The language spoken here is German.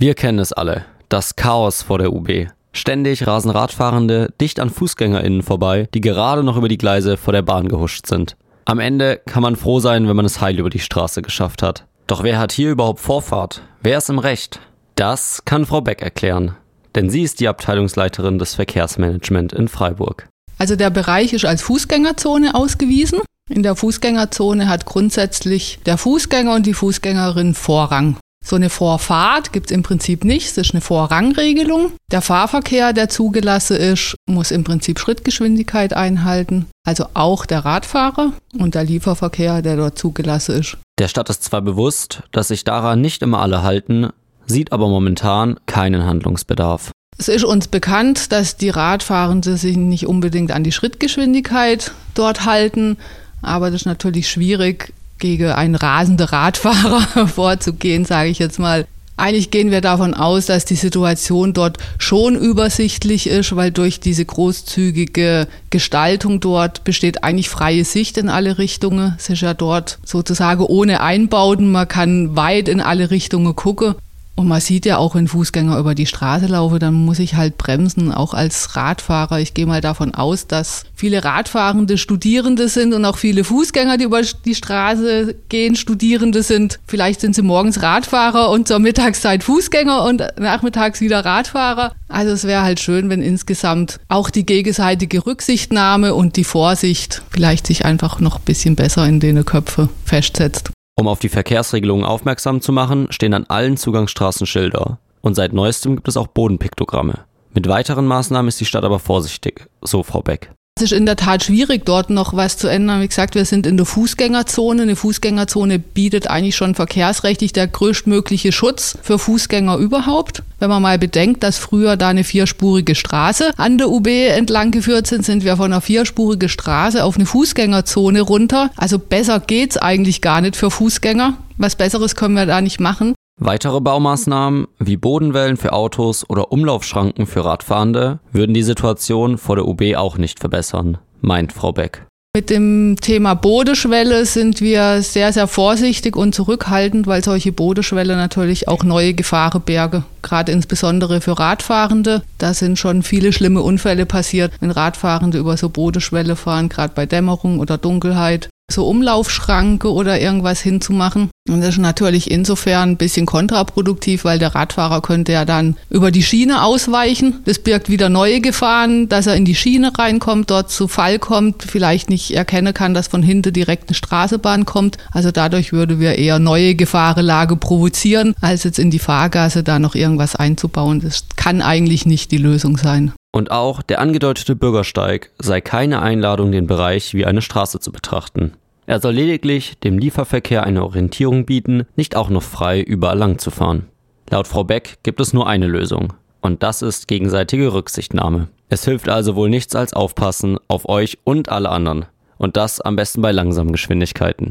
Wir kennen es alle. Das Chaos vor der UB. Ständig rasen Radfahrende dicht an FußgängerInnen vorbei, die gerade noch über die Gleise vor der Bahn gehuscht sind. Am Ende kann man froh sein, wenn man es heil über die Straße geschafft hat. Doch wer hat hier überhaupt Vorfahrt? Wer ist im Recht? Das kann Frau Beck erklären. Denn sie ist die Abteilungsleiterin des Verkehrsmanagement in Freiburg. Also der Bereich ist als Fußgängerzone ausgewiesen. In der Fußgängerzone hat grundsätzlich der Fußgänger und die Fußgängerin Vorrang. So eine Vorfahrt gibt es im Prinzip nicht, es ist eine Vorrangregelung. Der Fahrverkehr, der zugelassen ist, muss im Prinzip Schrittgeschwindigkeit einhalten, also auch der Radfahrer und der Lieferverkehr, der dort zugelassen ist. Der Stadt ist zwar bewusst, dass sich daran nicht immer alle halten, sieht aber momentan keinen Handlungsbedarf. Es ist uns bekannt, dass die Radfahrenden sich nicht unbedingt an die Schrittgeschwindigkeit dort halten, aber das ist natürlich schwierig, gegen einen rasenden Radfahrer vorzugehen, sage ich jetzt mal. Eigentlich gehen wir davon aus, dass die Situation dort schon übersichtlich ist, weil durch diese großzügige Gestaltung dort besteht eigentlich freie Sicht in alle Richtungen. Es ist ja dort sozusagen ohne Einbauten. Man kann weit in alle Richtungen gucken. Und man sieht ja auch, wenn Fußgänger über die Straße laufen, dann muss ich halt bremsen, auch als Radfahrer. Ich gehe mal davon aus, dass viele Radfahrende Studierende sind und auch viele Fußgänger, die über die Straße gehen, Studierende sind. Vielleicht sind sie morgens Radfahrer und zur Mittagszeit Fußgänger und nachmittags wieder Radfahrer. Also es wäre halt schön, wenn insgesamt auch die gegenseitige Rücksichtnahme und die Vorsicht vielleicht sich einfach noch ein bisschen besser in den Köpfe festsetzt. Um auf die Verkehrsregelungen aufmerksam zu machen, stehen an allen Zugangsstraßen Schilder. Und seit neuestem gibt es auch Bodenpiktogramme. Mit weiteren Maßnahmen ist die Stadt aber vorsichtig, so Frau Beck. Es ist in der Tat schwierig, dort noch was zu ändern. Wie gesagt, wir sind in der Fußgängerzone. Eine Fußgängerzone bietet eigentlich schon verkehrsrechtlich der größtmögliche Schutz für Fußgänger überhaupt. Wenn man mal bedenkt, dass früher da eine vierspurige Straße an der UB entlang geführt sind, sind wir von einer vierspurigen Straße auf eine Fußgängerzone runter. Also besser geht's eigentlich gar nicht für Fußgänger. Was Besseres können wir da nicht machen. Weitere Baumaßnahmen wie Bodenwellen für Autos oder Umlaufschranken für Radfahrende würden die Situation vor der UB auch nicht verbessern, meint Frau Beck. Mit dem Thema Bodeschwelle sind wir sehr, sehr vorsichtig und zurückhaltend, weil solche Bodeschwelle natürlich auch neue Gefahren berge, gerade insbesondere für Radfahrende. Da sind schon viele schlimme Unfälle passiert, wenn Radfahrende über so Bodeschwelle fahren, gerade bei Dämmerung oder Dunkelheit so Umlaufschranke oder irgendwas hinzumachen. Und das ist natürlich insofern ein bisschen kontraproduktiv, weil der Radfahrer könnte ja dann über die Schiene ausweichen. Das birgt wieder neue Gefahren, dass er in die Schiene reinkommt, dort zu Fall kommt, vielleicht nicht erkennen kann, dass von hinten direkt eine Straßenbahn kommt. Also dadurch würde wir eher neue Gefahrenlage provozieren, als jetzt in die Fahrgasse da noch irgendwas einzubauen. Das kann eigentlich nicht die Lösung sein. Und auch der angedeutete Bürgersteig sei keine Einladung, den Bereich wie eine Straße zu betrachten. Er soll lediglich dem Lieferverkehr eine Orientierung bieten, nicht auch noch frei überall lang zu fahren. Laut Frau Beck gibt es nur eine Lösung. Und das ist gegenseitige Rücksichtnahme. Es hilft also wohl nichts als aufpassen auf euch und alle anderen. Und das am besten bei langsamen Geschwindigkeiten.